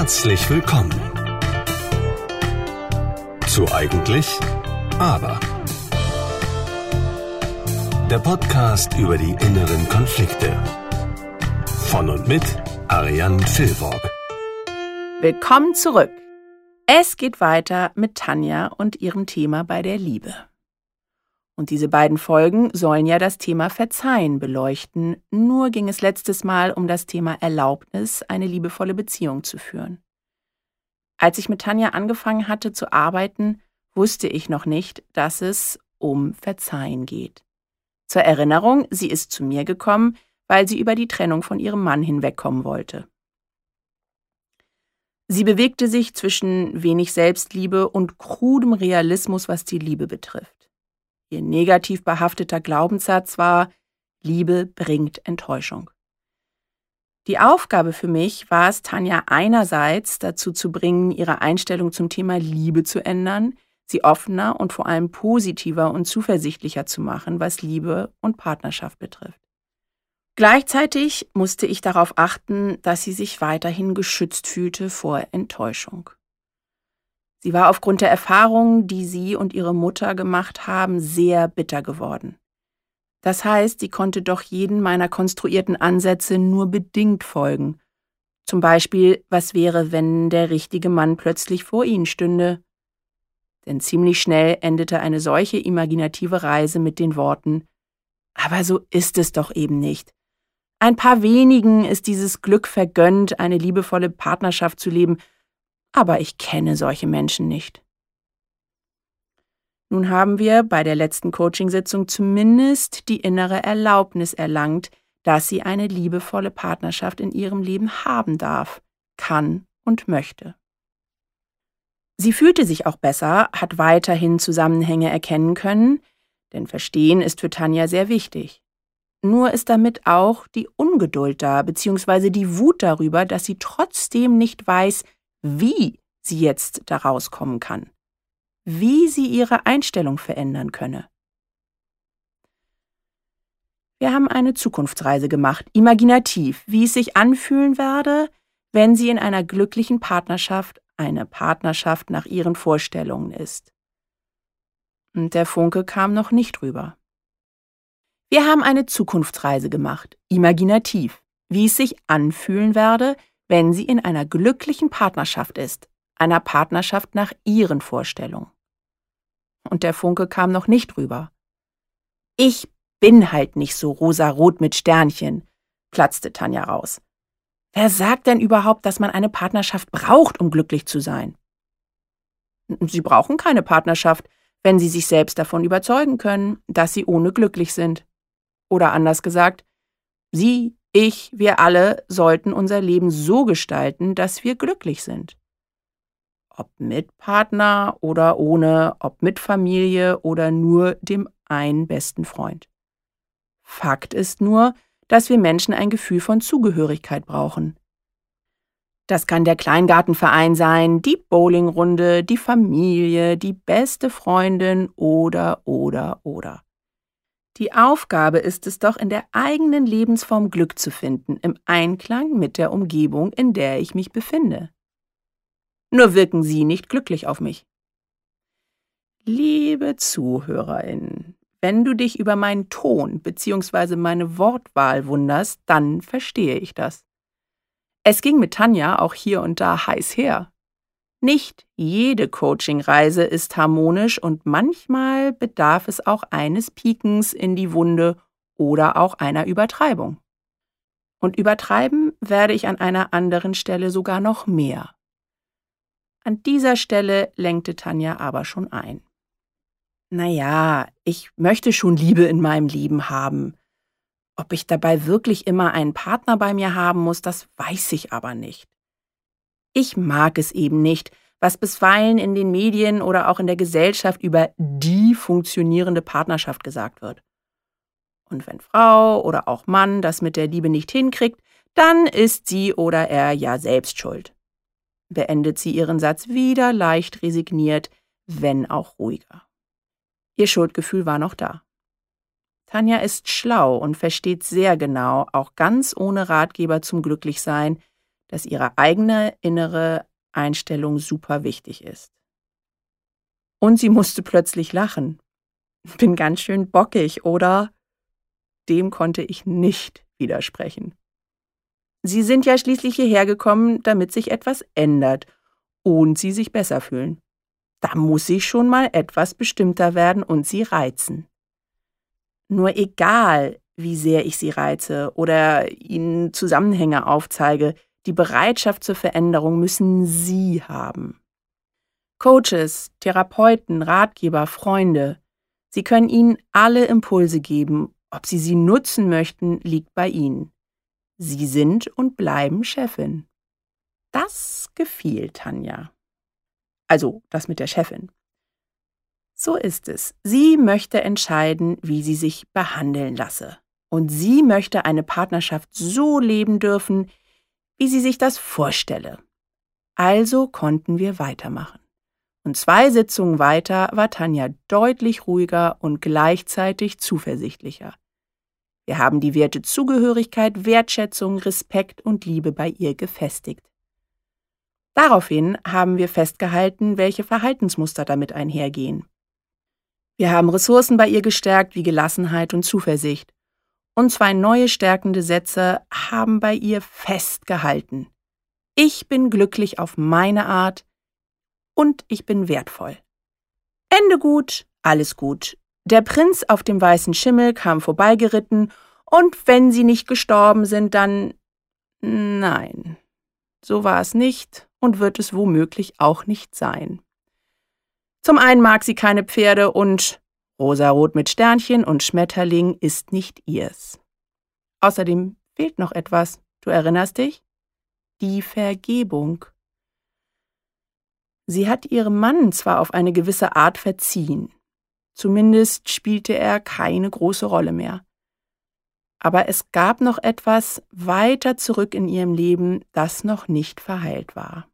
Herzlich willkommen zu Eigentlich, aber. Der Podcast über die inneren Konflikte. Von und mit Ariane Filborg. Willkommen zurück. Es geht weiter mit Tanja und ihrem Thema bei der Liebe. Und diese beiden Folgen sollen ja das Thema Verzeihen beleuchten. Nur ging es letztes Mal um das Thema Erlaubnis, eine liebevolle Beziehung zu führen. Als ich mit Tanja angefangen hatte zu arbeiten, wusste ich noch nicht, dass es um Verzeihen geht. Zur Erinnerung, sie ist zu mir gekommen, weil sie über die Trennung von ihrem Mann hinwegkommen wollte. Sie bewegte sich zwischen wenig Selbstliebe und krudem Realismus, was die Liebe betrifft. Ihr negativ behafteter Glaubenssatz war, Liebe bringt Enttäuschung. Die Aufgabe für mich war es, Tanja einerseits dazu zu bringen, ihre Einstellung zum Thema Liebe zu ändern, sie offener und vor allem positiver und zuversichtlicher zu machen, was Liebe und Partnerschaft betrifft. Gleichzeitig musste ich darauf achten, dass sie sich weiterhin geschützt fühlte vor Enttäuschung. Sie war aufgrund der Erfahrungen, die sie und ihre Mutter gemacht haben, sehr bitter geworden. Das heißt, sie konnte doch jeden meiner konstruierten Ansätze nur bedingt folgen. Zum Beispiel, was wäre, wenn der richtige Mann plötzlich vor ihnen stünde? Denn ziemlich schnell endete eine solche imaginative Reise mit den Worten Aber so ist es doch eben nicht. Ein paar wenigen ist dieses Glück vergönnt, eine liebevolle Partnerschaft zu leben, aber ich kenne solche Menschen nicht. Nun haben wir bei der letzten Coachingsitzung zumindest die innere Erlaubnis erlangt, dass sie eine liebevolle Partnerschaft in ihrem Leben haben darf, kann und möchte. Sie fühlte sich auch besser, hat weiterhin Zusammenhänge erkennen können, denn Verstehen ist für Tanja sehr wichtig. Nur ist damit auch die Ungeduld da, beziehungsweise die Wut darüber, dass sie trotzdem nicht weiß, wie sie jetzt da rauskommen kann, wie sie ihre Einstellung verändern könne. Wir haben eine Zukunftsreise gemacht, imaginativ, wie es sich anfühlen werde, wenn sie in einer glücklichen Partnerschaft eine Partnerschaft nach ihren Vorstellungen ist. Und der Funke kam noch nicht rüber. Wir haben eine Zukunftsreise gemacht, imaginativ, wie es sich anfühlen werde, wenn sie in einer glücklichen Partnerschaft ist, einer Partnerschaft nach ihren Vorstellungen. Und der Funke kam noch nicht rüber. Ich bin halt nicht so rosarot mit Sternchen, platzte Tanja raus. Wer sagt denn überhaupt, dass man eine Partnerschaft braucht, um glücklich zu sein? Sie brauchen keine Partnerschaft, wenn Sie sich selbst davon überzeugen können, dass Sie ohne glücklich sind. Oder anders gesagt, Sie ich, wir alle sollten unser Leben so gestalten, dass wir glücklich sind. Ob mit Partner oder ohne, ob mit Familie oder nur dem einen besten Freund. Fakt ist nur, dass wir Menschen ein Gefühl von Zugehörigkeit brauchen. Das kann der Kleingartenverein sein, die Bowlingrunde, die Familie, die beste Freundin oder oder oder. Die Aufgabe ist es doch, in der eigenen Lebensform Glück zu finden, im Einklang mit der Umgebung, in der ich mich befinde. Nur wirken Sie nicht glücklich auf mich. Liebe Zuhörerin, wenn du dich über meinen Ton bzw. meine Wortwahl wunderst, dann verstehe ich das. Es ging mit Tanja auch hier und da heiß her. Nicht jede Coachingreise ist harmonisch und manchmal bedarf es auch eines Piekens in die Wunde oder auch einer Übertreibung. Und übertreiben werde ich an einer anderen Stelle sogar noch mehr. An dieser Stelle lenkte Tanja aber schon ein. Naja, ich möchte schon Liebe in meinem Leben haben. Ob ich dabei wirklich immer einen Partner bei mir haben muss, das weiß ich aber nicht. Ich mag es eben nicht, was bisweilen in den Medien oder auch in der Gesellschaft über die funktionierende Partnerschaft gesagt wird. Und wenn Frau oder auch Mann das mit der Liebe nicht hinkriegt, dann ist sie oder er ja selbst schuld. Beendet sie ihren Satz wieder leicht resigniert, wenn auch ruhiger. Ihr Schuldgefühl war noch da. Tanja ist schlau und versteht sehr genau, auch ganz ohne Ratgeber zum Glücklichsein, dass ihre eigene innere Einstellung super wichtig ist. Und sie musste plötzlich lachen. Bin ganz schön bockig, oder? Dem konnte ich nicht widersprechen. Sie sind ja schließlich hierher gekommen, damit sich etwas ändert und Sie sich besser fühlen. Da muss ich schon mal etwas bestimmter werden und Sie reizen. Nur egal, wie sehr ich Sie reize oder Ihnen Zusammenhänge aufzeige, die Bereitschaft zur Veränderung müssen Sie haben. Coaches, Therapeuten, Ratgeber, Freunde, sie können Ihnen alle Impulse geben. Ob Sie sie nutzen möchten, liegt bei Ihnen. Sie sind und bleiben Chefin. Das gefiel Tanja. Also das mit der Chefin. So ist es. Sie möchte entscheiden, wie sie sich behandeln lasse. Und sie möchte eine Partnerschaft so leben dürfen, wie sie sich das vorstelle. Also konnten wir weitermachen. Und zwei Sitzungen weiter war Tanja deutlich ruhiger und gleichzeitig zuversichtlicher. Wir haben die Werte Zugehörigkeit, Wertschätzung, Respekt und Liebe bei ihr gefestigt. Daraufhin haben wir festgehalten, welche Verhaltensmuster damit einhergehen. Wir haben Ressourcen bei ihr gestärkt wie Gelassenheit und Zuversicht. Und zwei neue stärkende Sätze haben bei ihr festgehalten. Ich bin glücklich auf meine Art und ich bin wertvoll. Ende gut, alles gut. Der Prinz auf dem weißen Schimmel kam vorbeigeritten, und wenn sie nicht gestorben sind, dann. Nein, so war es nicht und wird es womöglich auch nicht sein. Zum einen mag sie keine Pferde und rosarot mit Sternchen und Schmetterling ist nicht ihrs. Außerdem fehlt noch etwas, du erinnerst dich? Die Vergebung. Sie hat ihrem Mann zwar auf eine gewisse Art verziehen, Zumindest spielte er keine große Rolle mehr. Aber es gab noch etwas weiter zurück in ihrem Leben, das noch nicht verheilt war.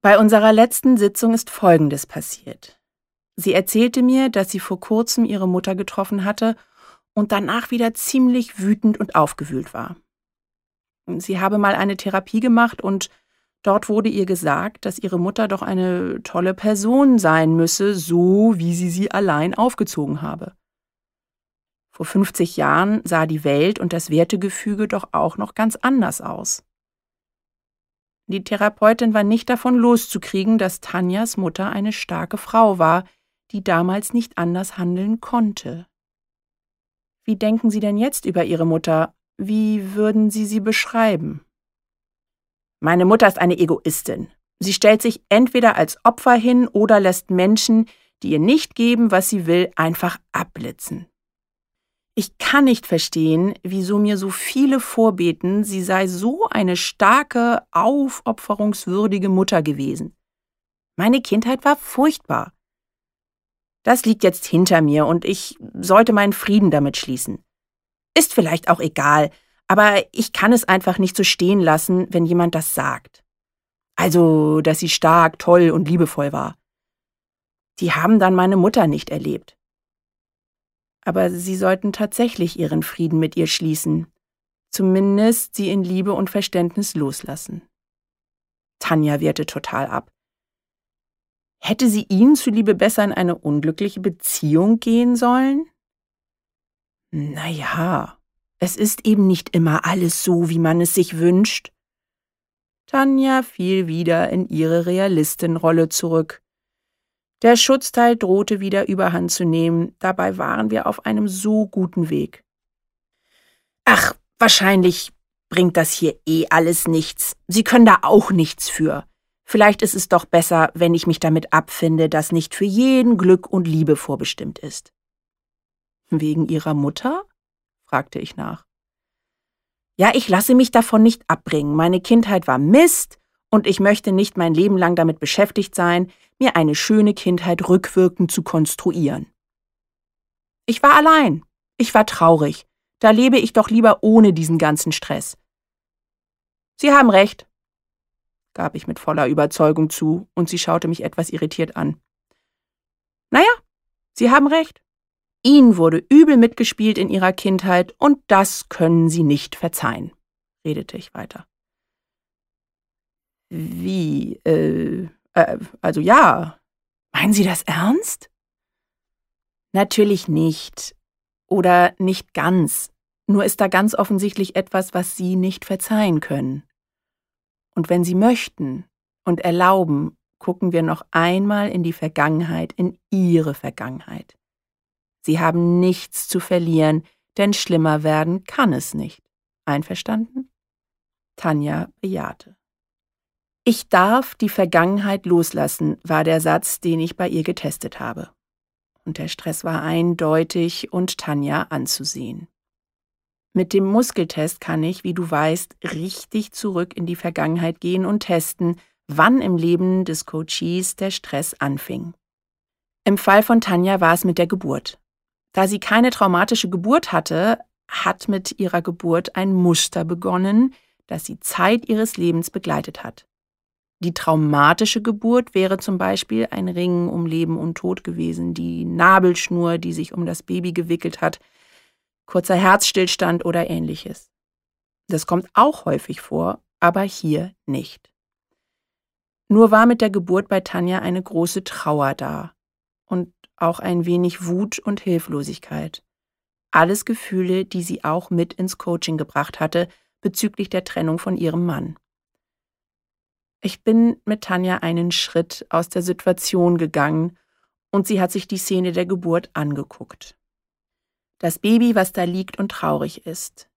Bei unserer letzten Sitzung ist Folgendes passiert. Sie erzählte mir, dass sie vor kurzem ihre Mutter getroffen hatte und danach wieder ziemlich wütend und aufgewühlt war. Sie habe mal eine Therapie gemacht und Dort wurde ihr gesagt, dass ihre Mutter doch eine tolle Person sein müsse, so wie sie sie allein aufgezogen habe. Vor 50 Jahren sah die Welt und das Wertegefüge doch auch noch ganz anders aus. Die Therapeutin war nicht davon loszukriegen, dass Tanjas Mutter eine starke Frau war, die damals nicht anders handeln konnte. Wie denken Sie denn jetzt über Ihre Mutter? Wie würden Sie sie beschreiben? Meine Mutter ist eine Egoistin. Sie stellt sich entweder als Opfer hin oder lässt Menschen, die ihr nicht geben, was sie will, einfach abblitzen. Ich kann nicht verstehen, wieso mir so viele vorbeten, sie sei so eine starke, aufopferungswürdige Mutter gewesen. Meine Kindheit war furchtbar. Das liegt jetzt hinter mir und ich sollte meinen Frieden damit schließen. Ist vielleicht auch egal, aber ich kann es einfach nicht so stehen lassen, wenn jemand das sagt. Also, dass sie stark, toll und liebevoll war. Die haben dann meine Mutter nicht erlebt. Aber sie sollten tatsächlich ihren Frieden mit ihr schließen, zumindest sie in Liebe und Verständnis loslassen. Tanja wehrte total ab. Hätte sie ihnen zuliebe besser in eine unglückliche Beziehung gehen sollen? Na ja, es ist eben nicht immer alles so, wie man es sich wünscht. Tanja fiel wieder in ihre Realistenrolle zurück. Der Schutzteil drohte wieder überhand zu nehmen, dabei waren wir auf einem so guten Weg. Ach, wahrscheinlich bringt das hier eh alles nichts. Sie können da auch nichts für. Vielleicht ist es doch besser, wenn ich mich damit abfinde, dass nicht für jeden Glück und Liebe vorbestimmt ist. Wegen Ihrer Mutter? fragte ich nach. Ja, ich lasse mich davon nicht abbringen. Meine Kindheit war Mist und ich möchte nicht mein Leben lang damit beschäftigt sein, mir eine schöne Kindheit rückwirkend zu konstruieren. Ich war allein. Ich war traurig. Da lebe ich doch lieber ohne diesen ganzen Stress. Sie haben recht, gab ich mit voller Überzeugung zu, und sie schaute mich etwas irritiert an. Naja, Sie haben recht. Ihnen wurde übel mitgespielt in Ihrer Kindheit und das können Sie nicht verzeihen, redete ich weiter. Wie? Äh, äh, also ja. Meinen Sie das ernst? Natürlich nicht. Oder nicht ganz. Nur ist da ganz offensichtlich etwas, was Sie nicht verzeihen können. Und wenn Sie möchten und erlauben, gucken wir noch einmal in die Vergangenheit, in Ihre Vergangenheit. Sie haben nichts zu verlieren, denn schlimmer werden kann es nicht. Einverstanden? Tanja bejahte. Ich darf die Vergangenheit loslassen, war der Satz, den ich bei ihr getestet habe. Und der Stress war eindeutig und Tanja anzusehen. Mit dem Muskeltest kann ich, wie du weißt, richtig zurück in die Vergangenheit gehen und testen, wann im Leben des Coaches der Stress anfing. Im Fall von Tanja war es mit der Geburt. Da sie keine traumatische Geburt hatte, hat mit ihrer Geburt ein Muster begonnen, das sie Zeit ihres Lebens begleitet hat. Die traumatische Geburt wäre zum Beispiel ein Ring um Leben und Tod gewesen, die Nabelschnur, die sich um das Baby gewickelt hat, kurzer Herzstillstand oder ähnliches. Das kommt auch häufig vor, aber hier nicht. Nur war mit der Geburt bei Tanja eine große Trauer da und auch ein wenig Wut und Hilflosigkeit. Alles Gefühle, die sie auch mit ins Coaching gebracht hatte bezüglich der Trennung von ihrem Mann. Ich bin mit Tanja einen Schritt aus der Situation gegangen und sie hat sich die Szene der Geburt angeguckt. Das Baby, was da liegt und traurig ist.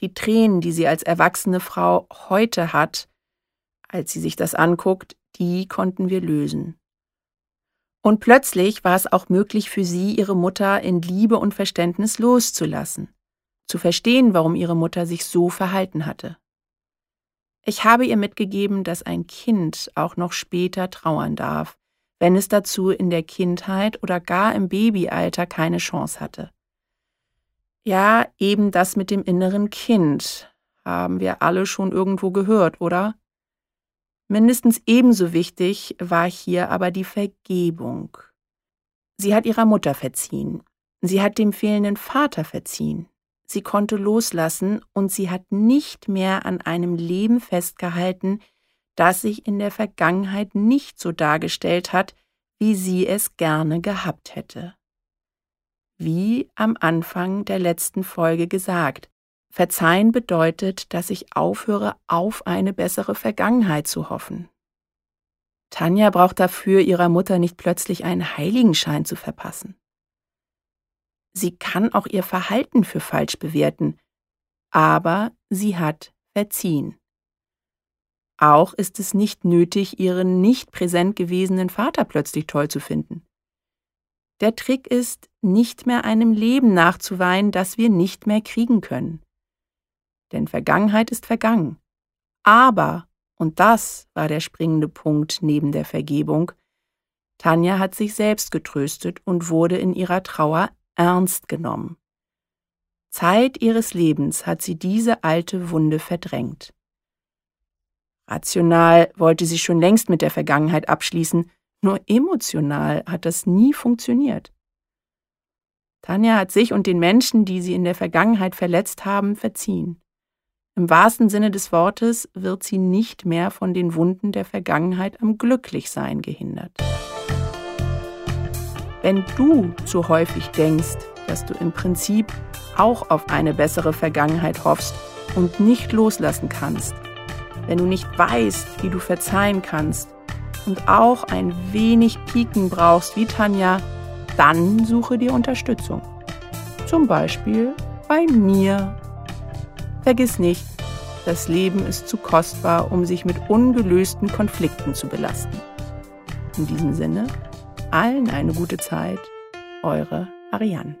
Die Tränen, die sie als erwachsene Frau heute hat, als sie sich das anguckt, die konnten wir lösen. Und plötzlich war es auch möglich für sie, ihre Mutter in Liebe und Verständnis loszulassen, zu verstehen, warum ihre Mutter sich so verhalten hatte. Ich habe ihr mitgegeben, dass ein Kind auch noch später trauern darf, wenn es dazu in der Kindheit oder gar im Babyalter keine Chance hatte. Ja, eben das mit dem inneren Kind haben wir alle schon irgendwo gehört, oder? Mindestens ebenso wichtig war hier aber die Vergebung. Sie hat ihrer Mutter verziehen. Sie hat dem fehlenden Vater verziehen. Sie konnte loslassen und sie hat nicht mehr an einem Leben festgehalten, das sich in der Vergangenheit nicht so dargestellt hat, wie sie es gerne gehabt hätte. Wie am Anfang der letzten Folge gesagt, Verzeihen bedeutet, dass ich aufhöre, auf eine bessere Vergangenheit zu hoffen. Tanja braucht dafür ihrer Mutter nicht plötzlich einen Heiligenschein zu verpassen. Sie kann auch ihr Verhalten für falsch bewerten, aber sie hat verziehen. Auch ist es nicht nötig, ihren nicht präsent gewesenen Vater plötzlich toll zu finden. Der Trick ist, nicht mehr einem Leben nachzuweinen, das wir nicht mehr kriegen können denn Vergangenheit ist vergangen. Aber, und das war der springende Punkt neben der Vergebung, Tanja hat sich selbst getröstet und wurde in ihrer Trauer ernst genommen. Zeit ihres Lebens hat sie diese alte Wunde verdrängt. Rational wollte sie schon längst mit der Vergangenheit abschließen, nur emotional hat das nie funktioniert. Tanja hat sich und den Menschen, die sie in der Vergangenheit verletzt haben, verziehen. Im wahrsten Sinne des Wortes wird sie nicht mehr von den Wunden der Vergangenheit am Glücklichsein gehindert. Wenn du zu häufig denkst, dass du im Prinzip auch auf eine bessere Vergangenheit hoffst und nicht loslassen kannst, wenn du nicht weißt, wie du verzeihen kannst und auch ein wenig Pieken brauchst wie Tanja, dann suche dir Unterstützung. Zum Beispiel bei mir Vergiss nicht, das Leben ist zu kostbar, um sich mit ungelösten Konflikten zu belasten. In diesem Sinne, allen eine gute Zeit, eure Ariane.